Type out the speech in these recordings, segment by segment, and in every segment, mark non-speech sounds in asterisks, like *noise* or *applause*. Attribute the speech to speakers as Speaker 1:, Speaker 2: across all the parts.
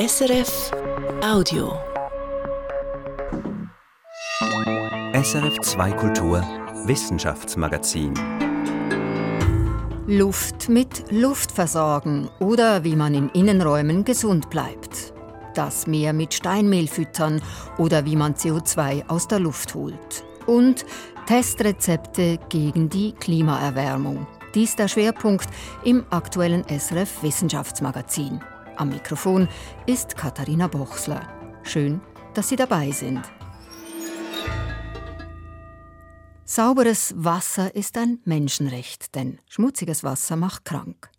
Speaker 1: SRF Audio.
Speaker 2: SRF 2 Kultur Wissenschaftsmagazin.
Speaker 3: Luft mit Luft versorgen oder wie man in Innenräumen gesund bleibt. Das Meer mit Steinmehl füttern oder wie man CO2 aus der Luft holt. Und Testrezepte gegen die Klimaerwärmung. Dies der Schwerpunkt im aktuellen SRF Wissenschaftsmagazin. Am Mikrofon ist Katharina Bochsler. Schön, dass Sie dabei sind. Sauberes Wasser ist ein Menschenrecht, denn schmutziges Wasser macht krank.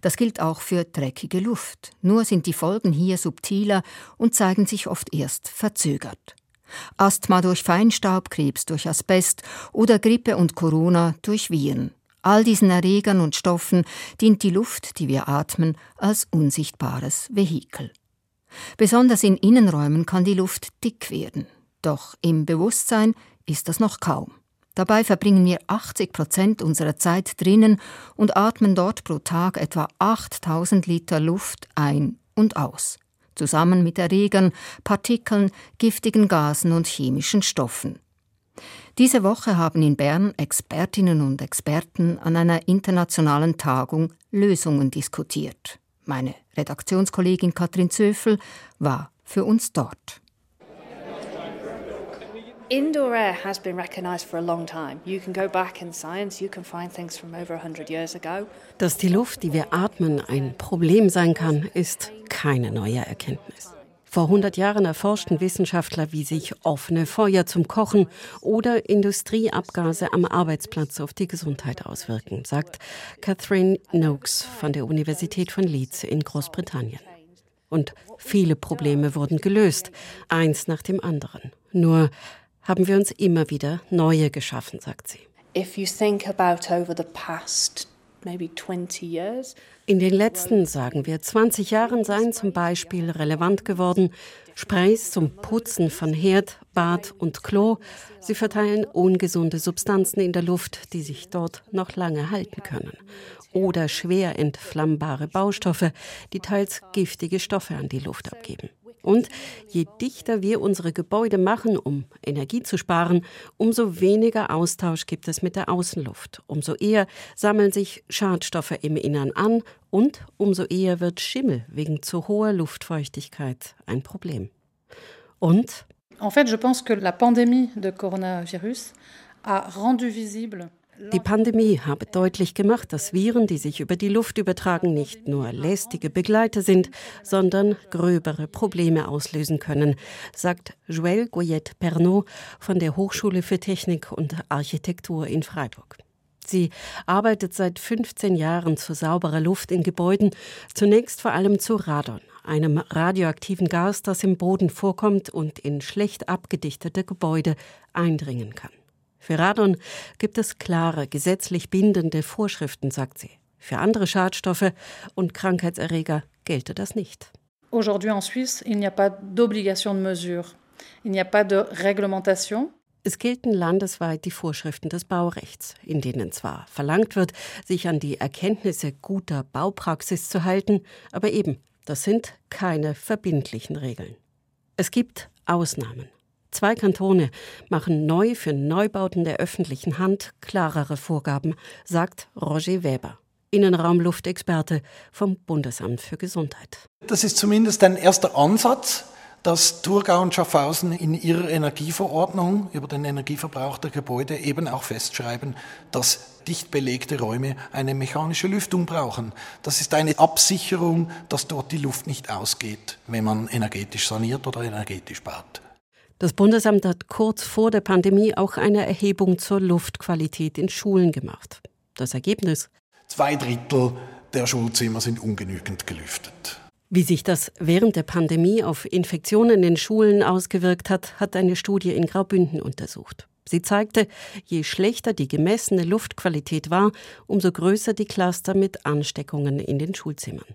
Speaker 3: Das gilt auch für dreckige Luft, nur sind die Folgen hier subtiler und zeigen sich oft erst verzögert. Asthma durch Feinstaub, Krebs durch Asbest oder Grippe und Corona durch Viren. All diesen Erregern und Stoffen dient die Luft, die wir atmen, als unsichtbares Vehikel. Besonders in Innenräumen kann die Luft dick werden. Doch im Bewusstsein ist das noch kaum. Dabei verbringen wir 80 Prozent unserer Zeit drinnen und atmen dort pro Tag etwa 8000 Liter Luft ein und aus. Zusammen mit Erregern, Partikeln, giftigen Gasen und chemischen Stoffen. Diese Woche haben in Bern Expertinnen und Experten an einer internationalen Tagung Lösungen diskutiert. Meine Redaktionskollegin Katrin Zöfel war für uns dort.
Speaker 4: Indoor air has been recognized for a long time. You can go back in science, you can find things from over 100 years ago.
Speaker 5: Dass die Luft, die wir atmen, ein Problem sein kann, ist keine neue Erkenntnis. Vor 100 Jahren erforschten Wissenschaftler, wie sich offene Feuer zum Kochen oder Industrieabgase am Arbeitsplatz auf die Gesundheit auswirken, sagt Catherine Noakes von der Universität von Leeds in Großbritannien. Und viele Probleme wurden gelöst, eins nach dem anderen. Nur haben wir uns immer wieder neue geschaffen, sagt sie.
Speaker 4: If you think about over the past maybe 20 years,
Speaker 5: in den letzten, sagen wir, 20 Jahren seien zum Beispiel relevant geworden Sprays zum Putzen von Herd, Bad und Klo. Sie verteilen ungesunde Substanzen in der Luft, die sich dort noch lange halten können. Oder schwer entflammbare Baustoffe, die teils giftige Stoffe an die Luft abgeben. Und je dichter wir unsere Gebäude machen, um Energie zu sparen, umso weniger Austausch gibt es mit der Außenluft. Umso eher sammeln sich Schadstoffe im Innern an und umso eher wird Schimmel wegen zu hoher Luftfeuchtigkeit ein Problem. Und
Speaker 6: En fait, je pense que la pandémie de coronavirus a rendu visible
Speaker 5: die Pandemie habe deutlich gemacht, dass Viren, die sich über die Luft übertragen, nicht nur lästige Begleiter sind, sondern gröbere Probleme auslösen können, sagt Joël Goyette Pernot von der Hochschule für Technik und Architektur in Freiburg. Sie arbeitet seit 15 Jahren zu sauberer Luft in Gebäuden, zunächst vor allem zu Radon, einem radioaktiven Gas, das im Boden vorkommt und in schlecht abgedichtete Gebäude eindringen kann. Für Radon gibt es klare, gesetzlich bindende Vorschriften, sagt sie. Für andere Schadstoffe und Krankheitserreger gelte das nicht.
Speaker 6: Aujourd'hui en Suisse, il n'y a pas d'obligation de mesure. Il n'y a pas de réglementation.
Speaker 5: Es gelten landesweit die Vorschriften des Baurechts, in denen zwar verlangt wird, sich an die Erkenntnisse guter Baupraxis zu halten, aber eben, das sind keine verbindlichen Regeln. Es gibt Ausnahmen. Zwei Kantone machen neu für Neubauten der öffentlichen Hand klarere Vorgaben, sagt Roger Weber. Innenraumluftexperte vom Bundesamt für Gesundheit.
Speaker 7: Das ist zumindest ein erster Ansatz, dass Thurgau und Schaffhausen in ihrer Energieverordnung über den Energieverbrauch der Gebäude eben auch festschreiben, dass dicht belegte Räume eine mechanische Lüftung brauchen. Das ist eine Absicherung, dass dort die Luft nicht ausgeht, wenn man energetisch saniert oder energetisch baut.
Speaker 5: Das Bundesamt hat kurz vor der Pandemie auch eine Erhebung zur Luftqualität in Schulen gemacht. Das Ergebnis?
Speaker 7: Zwei Drittel der Schulzimmer sind ungenügend gelüftet.
Speaker 5: Wie sich das während der Pandemie auf Infektionen in Schulen ausgewirkt hat, hat eine Studie in Graubünden untersucht. Sie zeigte, je schlechter die gemessene Luftqualität war, umso größer die Cluster mit Ansteckungen in den Schulzimmern.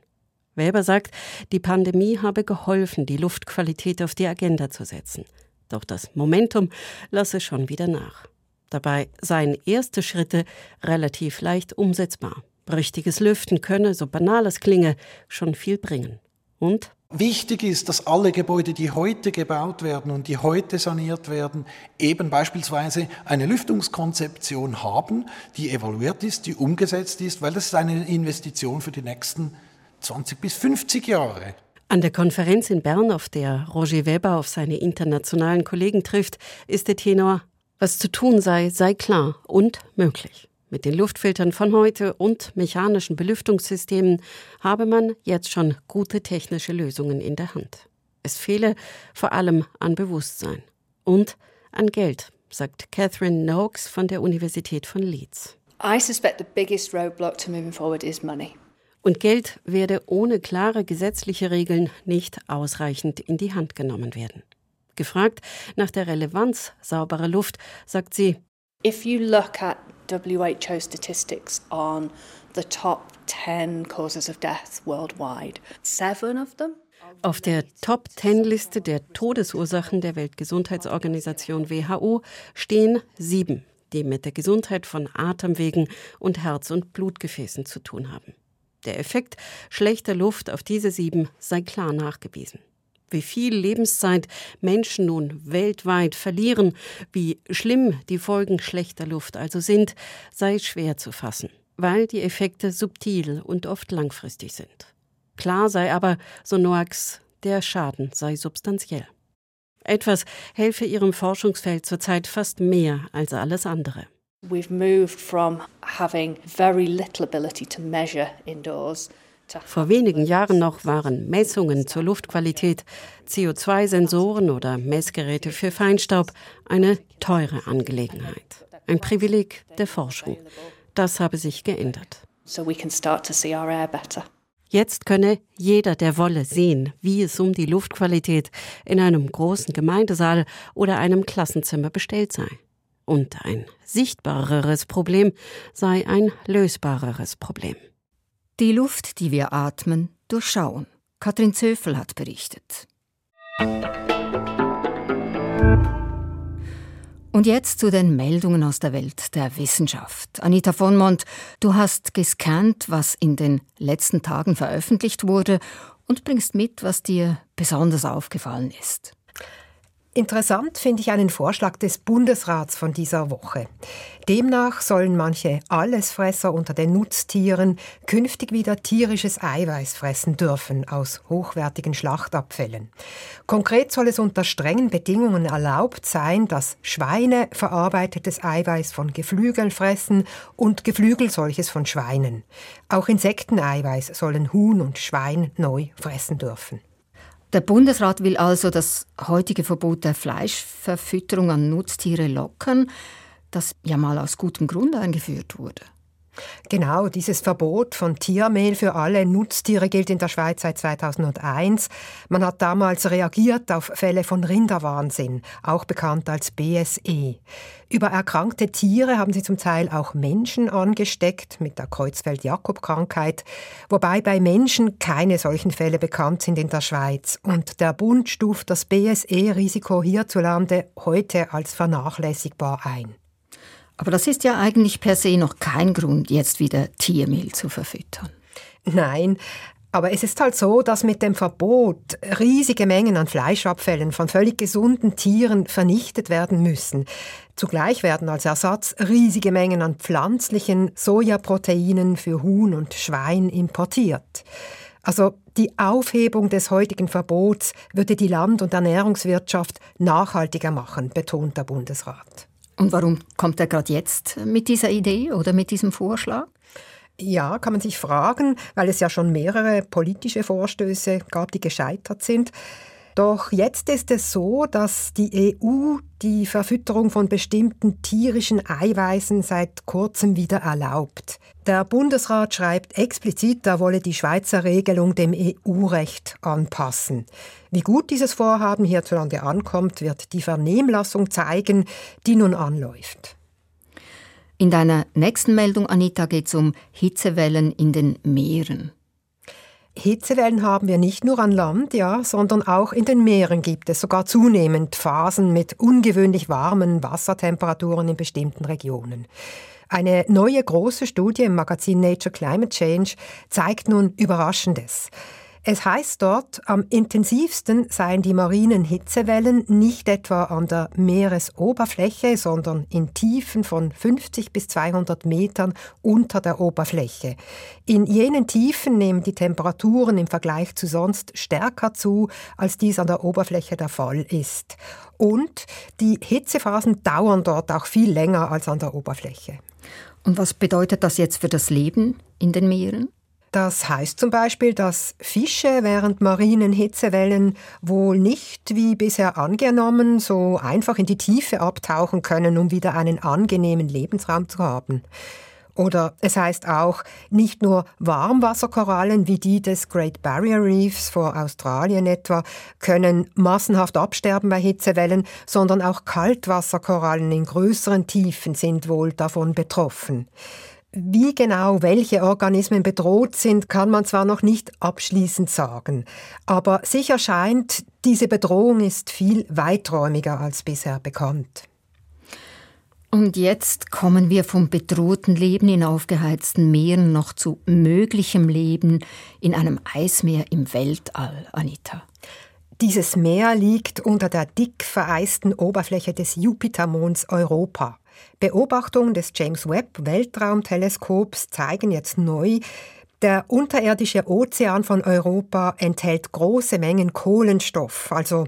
Speaker 5: Weber sagt, die Pandemie habe geholfen, die Luftqualität auf die Agenda zu setzen. Doch das Momentum lasse schon wieder nach. Dabei seien erste Schritte relativ leicht umsetzbar. Richtiges Lüften könne, so banal es klinge, schon viel bringen. Und
Speaker 7: Wichtig ist, dass alle Gebäude, die heute gebaut werden und die heute saniert werden, eben beispielsweise eine Lüftungskonzeption haben, die evaluiert ist, die umgesetzt ist, weil das ist eine Investition für die nächsten 20 bis 50 Jahre.
Speaker 5: An der Konferenz in Bern, auf der Roger Weber auf seine internationalen Kollegen trifft, ist der Tenor, was zu tun sei, sei klar und möglich. Mit den Luftfiltern von heute und mechanischen Belüftungssystemen habe man jetzt schon gute technische Lösungen in der Hand. Es fehle vor allem an Bewusstsein und an Geld, sagt Catherine Noakes von der Universität von Leeds.
Speaker 4: I suspect the biggest roadblock to moving forward is money.
Speaker 5: Und Geld werde ohne klare gesetzliche Regeln nicht ausreichend in die Hand genommen werden. Gefragt nach der Relevanz sauberer Luft, sagt sie,
Speaker 4: If you look at WHO statistics on the top 10 causes of death worldwide, seven of them
Speaker 5: auf der Top-10-Liste der Todesursachen der Weltgesundheitsorganisation WHO stehen sieben, die mit der Gesundheit von Atemwegen und Herz- und Blutgefäßen zu tun haben. Der Effekt schlechter Luft auf diese sieben sei klar nachgewiesen. Wie viel Lebenszeit Menschen nun weltweit verlieren, wie schlimm die Folgen schlechter Luft also sind, sei schwer zu fassen, weil die Effekte subtil und oft langfristig sind. Klar sei aber, so Noax, der Schaden sei substanziell. Etwas helfe ihrem Forschungsfeld zurzeit fast mehr als alles andere.
Speaker 4: We've moved from having very little ability to measure indoors
Speaker 5: vor wenigen Jahren noch waren Messungen zur Luftqualität, CO2-Sensoren oder Messgeräte für Feinstaub eine teure Angelegenheit. Ein Privileg der Forschung. Das habe sich geändert. Jetzt könne jeder, der wolle, sehen, wie es um die Luftqualität in einem großen Gemeindesaal oder einem Klassenzimmer bestellt sei. Und ein sichtbareres Problem sei ein lösbareres Problem.
Speaker 3: Die Luft, die wir atmen, durchschauen. Katrin Zöfel hat berichtet. Und jetzt zu den Meldungen aus der Welt der Wissenschaft. Anita von Mont, du hast gescannt, was in den letzten Tagen veröffentlicht wurde und bringst mit, was dir besonders aufgefallen ist.
Speaker 8: Interessant finde ich einen Vorschlag des Bundesrats von dieser Woche. Demnach sollen manche Allesfresser unter den Nutztieren künftig wieder tierisches Eiweiß fressen dürfen aus hochwertigen Schlachtabfällen. Konkret soll es unter strengen Bedingungen erlaubt sein, dass Schweine verarbeitetes Eiweiß von Geflügeln fressen und Geflügel solches von Schweinen. Auch Insekteneiweiß sollen Huhn und Schwein neu fressen dürfen.
Speaker 3: Der Bundesrat will also das heutige Verbot der Fleischverfütterung an Nutztiere lockern, das ja mal aus gutem Grund eingeführt wurde.
Speaker 8: Genau, dieses Verbot von Tiermehl für alle Nutztiere gilt in der Schweiz seit 2001. Man hat damals reagiert auf Fälle von Rinderwahnsinn, auch bekannt als BSE. Über erkrankte Tiere haben sie zum Teil auch Menschen angesteckt mit der Kreuzfeld-Jakob-Krankheit, wobei bei Menschen keine solchen Fälle bekannt sind in der Schweiz. Und der Bund stuft das BSE-Risiko hierzulande heute als vernachlässigbar ein.
Speaker 3: Aber das ist ja eigentlich per se noch kein Grund, jetzt wieder Tiermehl zu verfüttern.
Speaker 8: Nein, aber es ist halt so, dass mit dem Verbot riesige Mengen an Fleischabfällen von völlig gesunden Tieren vernichtet werden müssen. Zugleich werden als Ersatz riesige Mengen an pflanzlichen Sojaproteinen für Huhn und Schwein importiert. Also die Aufhebung des heutigen Verbots würde die Land- und Ernährungswirtschaft nachhaltiger machen, betont der Bundesrat.
Speaker 3: Und warum kommt er gerade jetzt mit dieser Idee oder mit diesem Vorschlag?
Speaker 8: Ja, kann man sich fragen, weil es ja schon mehrere politische Vorstöße gab, die gescheitert sind. Doch jetzt ist es so, dass die EU die Verfütterung von bestimmten tierischen Eiweißen seit kurzem wieder erlaubt. Der Bundesrat schreibt explizit, er wolle die Schweizer Regelung dem EU-Recht anpassen. Wie gut dieses Vorhaben hierzulande ankommt, wird die Vernehmlassung zeigen, die nun anläuft.
Speaker 3: In deiner nächsten Meldung, Anita, geht es um Hitzewellen in den Meeren.
Speaker 8: Hitzewellen haben wir nicht nur an Land, ja, sondern auch in den Meeren gibt es sogar zunehmend Phasen mit ungewöhnlich warmen Wassertemperaturen in bestimmten Regionen. Eine neue große Studie im Magazin Nature Climate Change zeigt nun Überraschendes. Es heißt dort, am intensivsten seien die marinen Hitzewellen nicht etwa an der Meeresoberfläche, sondern in Tiefen von 50 bis 200 Metern unter der Oberfläche. In jenen Tiefen nehmen die Temperaturen im Vergleich zu sonst stärker zu, als dies an der Oberfläche der Fall ist. Und die Hitzephasen dauern dort auch viel länger als an der Oberfläche.
Speaker 3: Und was bedeutet das jetzt für das Leben in den Meeren?
Speaker 8: Das heißt zum Beispiel, dass Fische während marinen Hitzewellen wohl nicht, wie bisher angenommen, so einfach in die Tiefe abtauchen können, um wieder einen angenehmen Lebensraum zu haben. Oder es heißt auch, nicht nur Warmwasserkorallen wie die des Great Barrier Reefs vor Australien etwa können massenhaft absterben bei Hitzewellen, sondern auch Kaltwasserkorallen in größeren Tiefen sind wohl davon betroffen. Wie genau welche Organismen bedroht sind, kann man zwar noch nicht abschließend sagen, aber sicher scheint, diese Bedrohung ist viel weiträumiger als bisher bekannt.
Speaker 3: Und jetzt kommen wir vom bedrohten Leben in aufgeheizten Meeren noch zu möglichem Leben in einem Eismeer im Weltall, Anita.
Speaker 8: Dieses Meer liegt unter der dick vereisten Oberfläche des Jupitermonds Europa. Beobachtungen des James Webb Weltraumteleskops zeigen jetzt neu, der unterirdische Ozean von Europa enthält große Mengen Kohlenstoff, also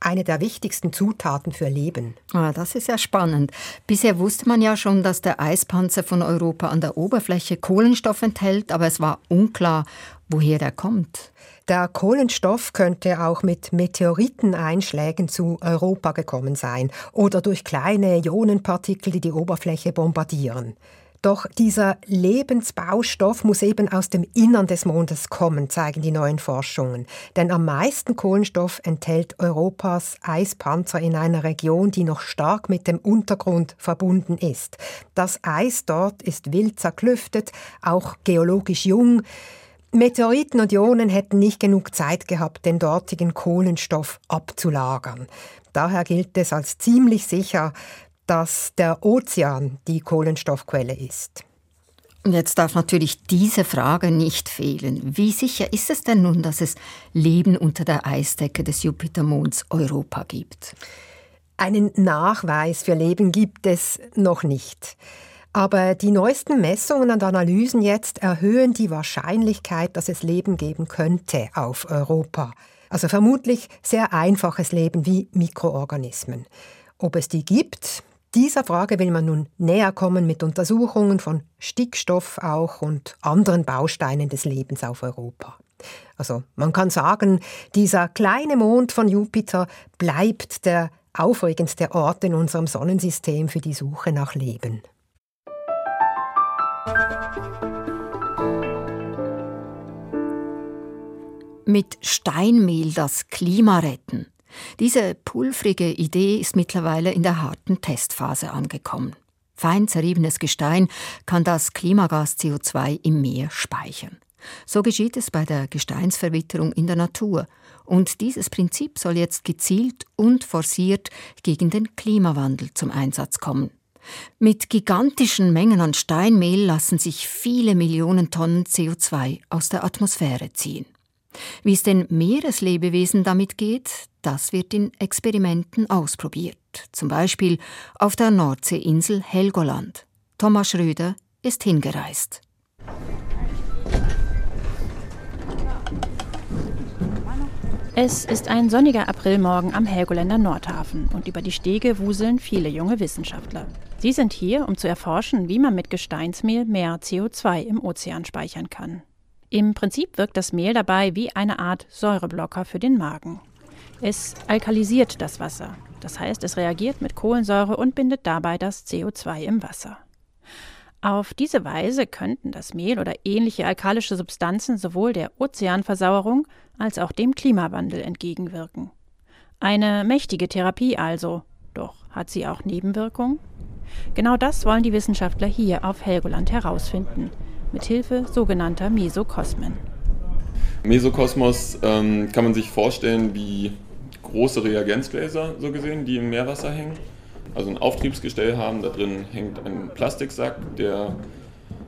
Speaker 8: eine der wichtigsten Zutaten für Leben.
Speaker 3: Ah, das ist ja spannend. Bisher wusste man ja schon, dass der Eispanzer von Europa an der Oberfläche Kohlenstoff enthält, aber es war unklar, woher der kommt.
Speaker 8: Der Kohlenstoff könnte auch mit Meteoriteneinschlägen zu Europa gekommen sein oder durch kleine Ionenpartikel, die die Oberfläche bombardieren. Doch dieser Lebensbaustoff muss eben aus dem Innern des Mondes kommen, zeigen die neuen Forschungen. Denn am meisten Kohlenstoff enthält Europas Eispanzer in einer Region, die noch stark mit dem Untergrund verbunden ist. Das Eis dort ist wild zerklüftet, auch geologisch jung. Meteoriten und Ionen hätten nicht genug Zeit gehabt, den dortigen Kohlenstoff abzulagern. Daher gilt es als ziemlich sicher, dass der Ozean die Kohlenstoffquelle ist.
Speaker 3: Jetzt darf natürlich diese Frage nicht fehlen. Wie sicher ist es denn nun, dass es Leben unter der Eisdecke des Jupitermonds Europa gibt?
Speaker 8: Einen Nachweis für Leben gibt es noch nicht. Aber die neuesten Messungen und Analysen jetzt erhöhen die Wahrscheinlichkeit, dass es Leben geben könnte auf Europa. Also vermutlich sehr einfaches Leben wie Mikroorganismen. Ob es die gibt, dieser Frage will man nun näher kommen mit Untersuchungen von Stickstoff auch und anderen Bausteinen des Lebens auf Europa. Also man kann sagen, dieser kleine Mond von Jupiter bleibt der aufregendste Ort in unserem Sonnensystem für die Suche nach Leben.
Speaker 3: Mit Steinmehl das Klima retten. Diese pulvrige Idee ist mittlerweile in der harten Testphase angekommen. Fein zerriebenes Gestein kann das Klimagas CO2 im Meer speichern. So geschieht es bei der Gesteinsverwitterung in der Natur. Und dieses Prinzip soll jetzt gezielt und forciert gegen den Klimawandel zum Einsatz kommen. Mit gigantischen Mengen an Steinmehl lassen sich viele Millionen Tonnen CO2 aus der Atmosphäre ziehen. Wie es den Meereslebewesen damit geht, das wird in Experimenten ausprobiert, zum Beispiel auf der Nordseeinsel Helgoland. Thomas Schröder ist hingereist.
Speaker 9: Es ist ein sonniger Aprilmorgen am Helgoländer Nordhafen und über die Stege wuseln viele junge Wissenschaftler. Sie sind hier, um zu erforschen, wie man mit Gesteinsmehl mehr CO2 im Ozean speichern kann. Im Prinzip wirkt das Mehl dabei wie eine Art Säureblocker für den Magen. Es alkalisiert das Wasser, das heißt, es reagiert mit Kohlensäure und bindet dabei das CO2 im Wasser. Auf diese Weise könnten das Mehl oder ähnliche alkalische Substanzen sowohl der Ozeanversauerung als auch dem Klimawandel entgegenwirken. Eine mächtige Therapie also, doch hat sie auch Nebenwirkungen? Genau das wollen die Wissenschaftler hier auf Helgoland herausfinden, mit Hilfe sogenannter Mesokosmen.
Speaker 10: Mesokosmos ähm, kann man sich vorstellen wie große Reagenzgläser, so gesehen, die im Meerwasser hängen. Also ein Auftriebsgestell haben, da drin hängt ein Plastiksack, der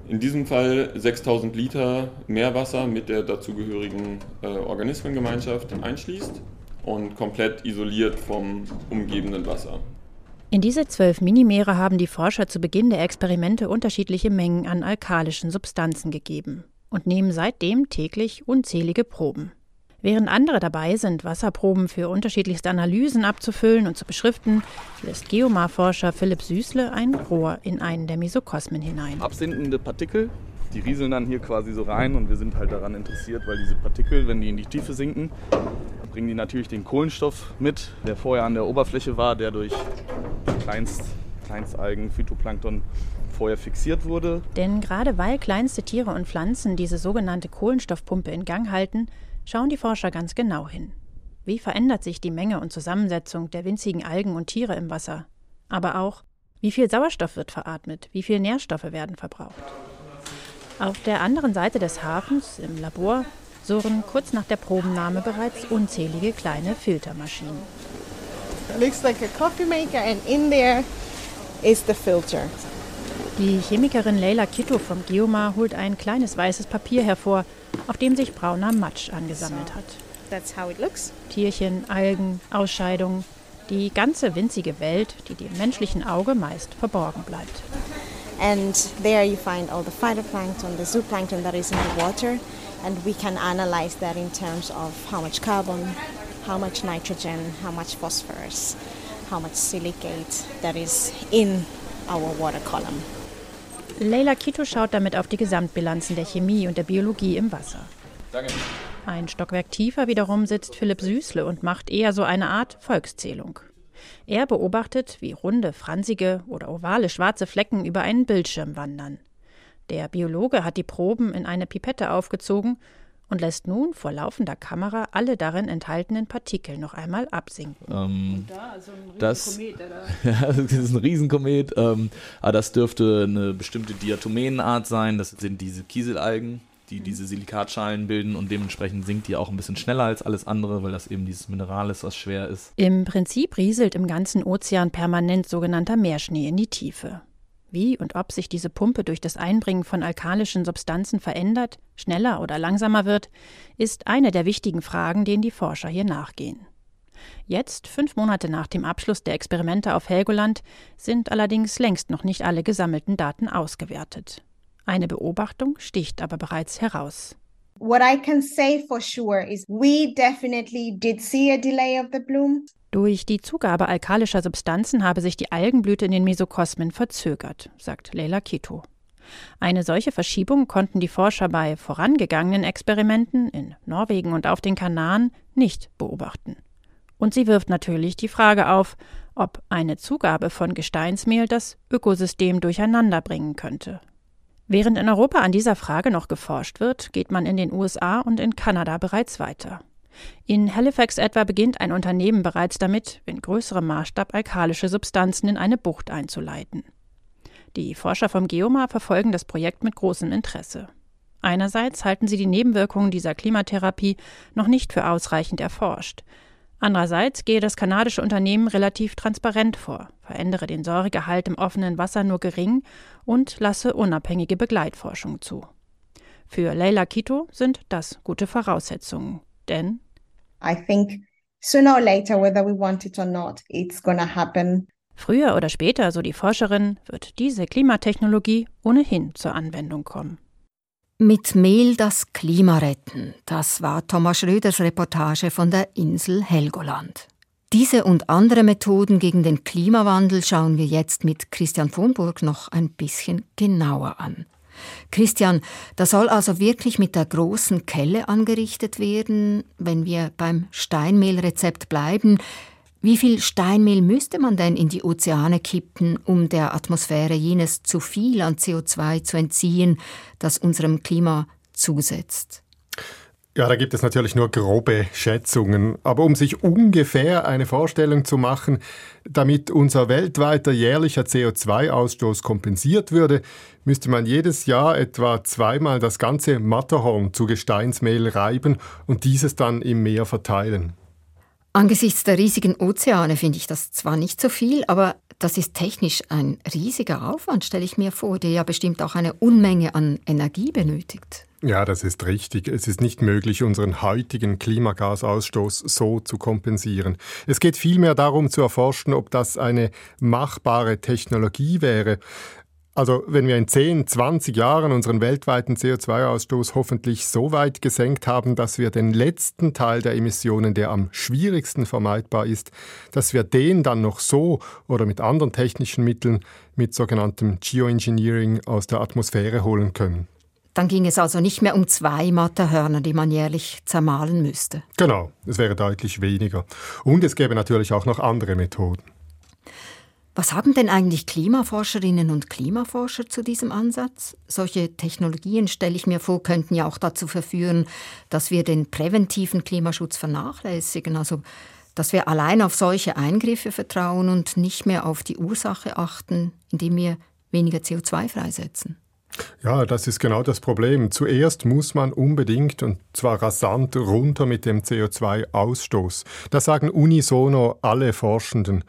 Speaker 10: In diesem Fall 6000 Liter Meerwasser mit der dazugehörigen äh, Organismengemeinschaft einschließt und komplett isoliert vom umgebenden Wasser.
Speaker 9: In diese zwölf Minimeere haben die Forscher zu Beginn der Experimente unterschiedliche Mengen an alkalischen Substanzen gegeben und nehmen seitdem täglich unzählige Proben. Während andere dabei sind, Wasserproben für unterschiedlichste Analysen abzufüllen und zu beschriften, lässt Geomar-Forscher Philipp Süßle ein Rohr in einen der Mesokosmen hinein.
Speaker 11: Absinkende Partikel, die rieseln dann hier quasi so rein und wir sind halt daran interessiert, weil diese Partikel, wenn die in die Tiefe sinken, bringen die natürlich den Kohlenstoff mit, der vorher an der Oberfläche war, der durch Kleinst, Kleinstalgen, Phytoplankton vorher fixiert wurde.
Speaker 9: Denn gerade weil kleinste Tiere und Pflanzen diese sogenannte Kohlenstoffpumpe in Gang halten, schauen die Forscher ganz genau hin. Wie verändert sich die Menge und Zusammensetzung der winzigen Algen und Tiere im Wasser? Aber auch, wie viel Sauerstoff wird veratmet, wie viel Nährstoffe werden verbraucht. Auf der anderen Seite des Hafens, im Labor, surren kurz nach der Probennahme bereits unzählige kleine Filtermaschinen. Die Chemikerin Leila Kitto vom Geomar holt ein kleines weißes Papier hervor, auf dem sich brauner Matsch angesammelt hat. Tierchen, Algen, Ausscheidungen, die ganze winzige Welt, die dem menschlichen Auge meist verborgen bleibt.
Speaker 12: And there you find all the phytoplankton, the zooplankton that is in the water, and we can analyze that in terms of how much carbon, how much nitrogen, how much phosphorus, how much silicate that is in our water column.
Speaker 9: Leila Kito schaut damit auf die Gesamtbilanzen der Chemie und der Biologie im Wasser.
Speaker 10: Danke.
Speaker 9: Ein Stockwerk tiefer wiederum sitzt Philipp Süßle und macht eher so eine Art Volkszählung. Er beobachtet, wie runde, fransige oder ovale schwarze Flecken über einen Bildschirm wandern. Der Biologe hat die Proben in eine Pipette aufgezogen und lässt nun vor laufender Kamera alle darin enthaltenen Partikel noch einmal absinken.
Speaker 13: Ähm,
Speaker 6: Da, also ein
Speaker 13: das, *laughs* ja, das ist ein Riesenkomet, ähm, aber das dürfte eine bestimmte Diatomenenart sein. Das sind diese Kieselalgen, die diese Silikatschalen bilden und dementsprechend sinkt die auch ein bisschen schneller als alles andere, weil das eben dieses Mineral ist, was schwer ist.
Speaker 9: Im Prinzip rieselt im ganzen Ozean permanent sogenannter Meerschnee in die Tiefe. Wie und ob sich diese Pumpe durch das Einbringen von alkalischen Substanzen verändert, schneller oder langsamer wird, ist eine der wichtigen Fragen, denen die Forscher hier nachgehen. Jetzt, fünf Monate nach dem Abschluss der Experimente auf Helgoland, sind allerdings längst noch nicht alle gesammelten Daten ausgewertet. Eine Beobachtung sticht aber bereits heraus.
Speaker 12: What I can say for sure is we definitely did see a delay of the bloom.
Speaker 9: Durch die Zugabe alkalischer Substanzen habe sich die Algenblüte in den Mesokosmen verzögert, sagt Leila Kito. Eine solche Verschiebung konnten die Forscher bei vorangegangenen Experimenten in Norwegen und auf den Kanaren nicht beobachten. Und sie wirft natürlich die Frage auf, ob eine Zugabe von Gesteinsmehl das Ökosystem durcheinander bringen könnte. Während in Europa an dieser Frage noch geforscht wird, geht man in den USA und in Kanada bereits weiter. In Halifax etwa beginnt ein Unternehmen bereits damit, in größerem Maßstab alkalische Substanzen in eine Bucht einzuleiten. Die Forscher vom Geomar verfolgen das Projekt mit großem Interesse. Einerseits halten sie die Nebenwirkungen dieser Klimatherapie noch nicht für ausreichend erforscht. Andererseits gehe das kanadische Unternehmen relativ transparent vor, verändere den Säuregehalt im offenen Wasser nur gering und lasse unabhängige Begleitforschung zu. Für Leila Kito sind das gute Voraussetzungen, denn
Speaker 12: I think sooner or later, whether we want it or not, it's gonna happen.
Speaker 9: früher oder später, so die Forscherin, wird diese Klimatechnologie ohnehin zur Anwendung kommen.
Speaker 3: Mit Mehl das Klima retten, das war Thomas Schröders Reportage von der Insel Helgoland. Diese und andere Methoden gegen den Klimawandel schauen wir jetzt mit Christian Vonburg noch ein bisschen genauer an. Christian, da soll also wirklich mit der großen Kelle angerichtet werden, wenn wir beim Steinmehlrezept bleiben. Wie viel Steinmehl müsste man denn in die Ozeane kippen, um der Atmosphäre jenes zu viel an CO2 zu entziehen, das unserem Klima zusetzt?
Speaker 14: Ja, da gibt es natürlich nur grobe Schätzungen. Aber um sich ungefähr eine Vorstellung zu machen, damit unser weltweiter jährlicher CO2-Ausstoß kompensiert würde, müsste man jedes Jahr etwa zweimal das ganze Matterhorn zu Gesteinsmehl reiben und dieses dann im Meer verteilen.
Speaker 3: Angesichts der riesigen Ozeane finde ich das zwar nicht so viel, aber Das ist technisch ein riesiger Aufwand, stelle ich mir vor, der ja bestimmt auch eine Unmenge an Energie benötigt.
Speaker 14: Ja, das ist richtig. Es ist nicht möglich, unseren heutigen Klimagasausstoß so zu kompensieren. Es geht vielmehr darum zu erforschen, ob das eine machbare Technologie wäre. Also wenn wir in 10, 20 Jahren unseren weltweiten CO2-Ausstoß hoffentlich so weit gesenkt haben, dass wir den letzten Teil der Emissionen, der am schwierigsten vermeidbar ist, dass wir den dann noch so oder mit anderen technischen Mitteln, mit sogenanntem Geoengineering aus der Atmosphäre holen können.
Speaker 3: Dann ging es also nicht mehr um zwei Matterhörner, die man jährlich zermahlen müsste.
Speaker 14: Genau, es wäre deutlich weniger. Und es gäbe natürlich auch noch andere Methoden.
Speaker 3: Was haben denn eigentlich Klimaforscherinnen und Klimaforscher zu diesem Ansatz? Solche Technologien, stelle ich mir vor, könnten ja auch dazu verführen, dass wir den präventiven Klimaschutz vernachlässigen, also dass wir allein auf solche Eingriffe vertrauen und nicht mehr auf die Ursache achten, indem wir weniger CO2 freisetzen.
Speaker 14: Ja, das ist genau das Problem. Zuerst muss man unbedingt und zwar rasant runter mit dem CO2-Ausstoß. Das sagen unisono alle Forschenden.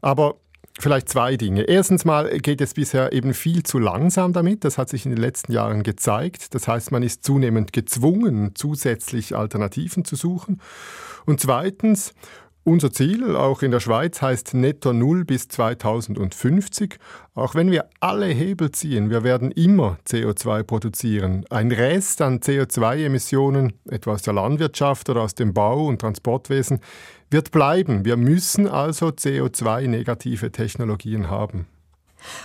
Speaker 14: Aber Vielleicht zwei Dinge. Erstens mal geht es bisher eben viel zu langsam damit. Das hat sich in den letzten Jahren gezeigt. Das heißt, man ist zunehmend gezwungen, zusätzlich Alternativen zu suchen. Und zweitens, unser Ziel, auch in der Schweiz, heißt Netto Null bis 2050. Auch wenn wir alle Hebel ziehen, wir werden immer CO2 produzieren. Ein Rest an CO2-Emissionen, etwa aus der Landwirtschaft oder aus dem Bau- und Transportwesen, wird bleiben. Wir müssen also CO2-negative Technologien haben.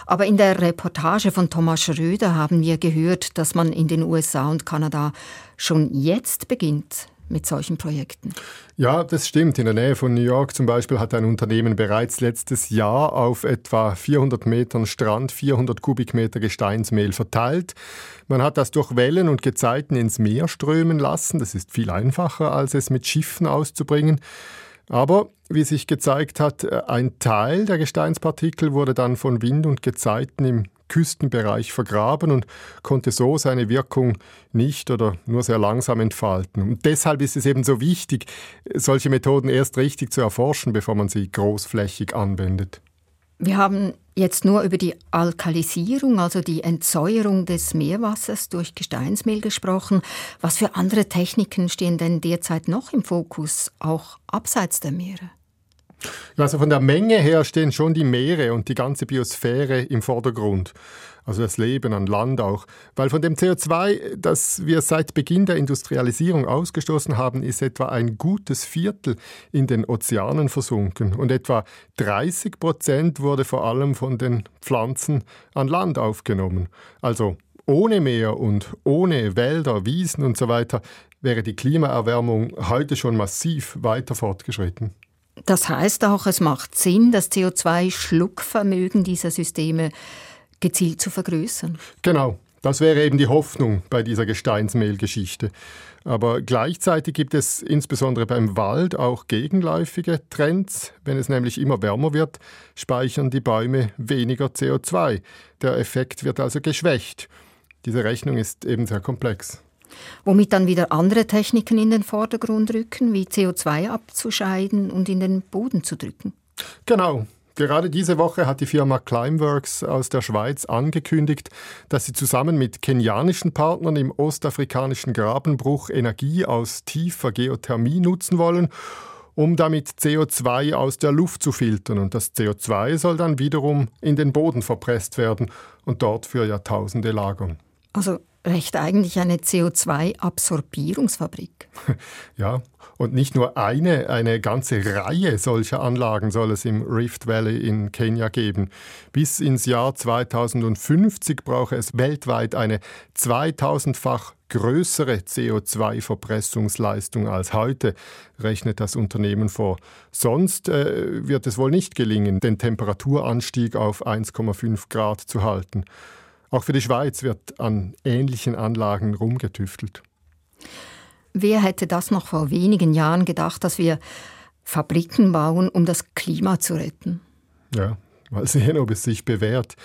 Speaker 3: Aber in der Reportage von Thomas Schröder haben wir gehört, dass man in den USA und Kanada schon jetzt beginnt, mit solchen Projekten.
Speaker 14: Ja, das stimmt. In der Nähe von New York zum Beispiel hat ein Unternehmen bereits letztes Jahr auf etwa 400 Metern Strand 400 Kubikmeter Gesteinsmehl verteilt. Man hat das durch Wellen und Gezeiten ins Meer strömen lassen. Das ist viel einfacher, als es mit Schiffen auszubringen. Aber wie sich gezeigt hat, ein Teil der Gesteinspartikel wurde dann von Wind und Gezeiten im Küstenbereich vergraben und konnte so seine Wirkung nicht oder nur sehr langsam entfalten. Und deshalb ist es eben so wichtig, solche Methoden erst richtig zu erforschen, bevor man sie großflächig anwendet.
Speaker 3: Wir haben jetzt nur über die Alkalisierung, also die Entsäuerung des Meerwassers durch Gesteinsmehl gesprochen. Was für andere Techniken stehen denn derzeit noch im Fokus, auch abseits der Meere?
Speaker 14: Also von der Menge her stehen schon die Meere und die ganze Biosphäre im Vordergrund. Also das Leben an Land auch. Weil von dem CO2, das wir seit Beginn der Industrialisierung ausgestoßen haben, ist etwa ein gutes Viertel in den Ozeanen versunken. Und etwa 30 Prozent wurde vor allem von den Pflanzen an Land aufgenommen. Also ohne Meer und ohne Wälder, Wiesen und so weiter wäre die Klimaerwärmung heute schon massiv weiter fortgeschritten.
Speaker 3: Das heißt auch, es macht Sinn, das CO2-Schluckvermögen dieser Systeme gezielt zu vergrößern.
Speaker 14: Genau, das wäre eben die Hoffnung bei dieser Gesteinsmehlgeschichte. Aber gleichzeitig gibt es insbesondere beim Wald auch gegenläufige Trends. Wenn es nämlich immer wärmer wird, speichern die Bäume weniger CO2. Der Effekt wird also geschwächt. Diese Rechnung ist eben sehr komplex
Speaker 3: womit dann wieder andere Techniken in den Vordergrund rücken, wie CO2 abzuscheiden und in den Boden zu drücken.
Speaker 14: Genau. Gerade diese Woche hat die Firma Climeworks aus der Schweiz angekündigt, dass sie zusammen mit kenianischen Partnern im ostafrikanischen Grabenbruch Energie aus tiefer Geothermie nutzen wollen, um damit CO2 aus der Luft zu filtern. Und das CO2 soll dann wiederum in den Boden verpresst werden und dort für Jahrtausende lagern.
Speaker 3: Also recht eigentlich eine CO2-Absorbierungsfabrik. *laughs*
Speaker 14: Ja, und nicht nur eine, eine ganze Reihe solcher Anlagen soll es im Rift Valley in Kenia geben. Bis ins Jahr 2050 brauche es weltweit eine 2000-fach größere CO2-Verpressungsleistung als heute, rechnet das Unternehmen vor. Sonst äh, wird es wohl nicht gelingen, den Temperaturanstieg auf 1,5 Grad zu halten. Auch für die Schweiz wird an ähnlichen Anlagen rumgetüftelt.
Speaker 3: Wer hätte das noch vor wenigen Jahren gedacht, dass wir Fabriken bauen, um das Klima zu retten?
Speaker 14: Ja, mal sehen, *laughs* ob es sich bewährt.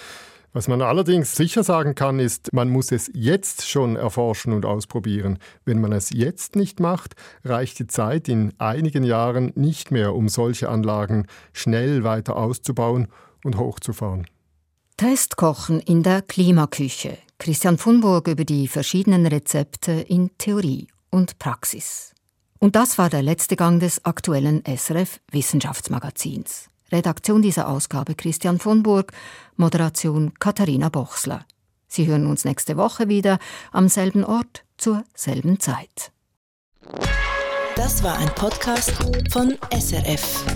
Speaker 14: Was man allerdings sicher sagen kann, ist, man muss es jetzt schon erforschen und ausprobieren. Wenn man es jetzt nicht macht, reicht die Zeit in einigen Jahren nicht mehr, um solche Anlagen schnell weiter auszubauen und hochzufahren.
Speaker 3: Testkochen in der Klimaküche. Christian Funburg über die verschiedenen Rezepte in Theorie und Praxis. Und das war der letzte Gang des aktuellen SRF Wissenschaftsmagazins. Redaktion dieser Ausgabe Christian Funburg, Moderation Katharina Bochsler. Sie hören uns nächste Woche wieder am selben Ort zur selben Zeit.
Speaker 1: Das war ein Podcast von SRF.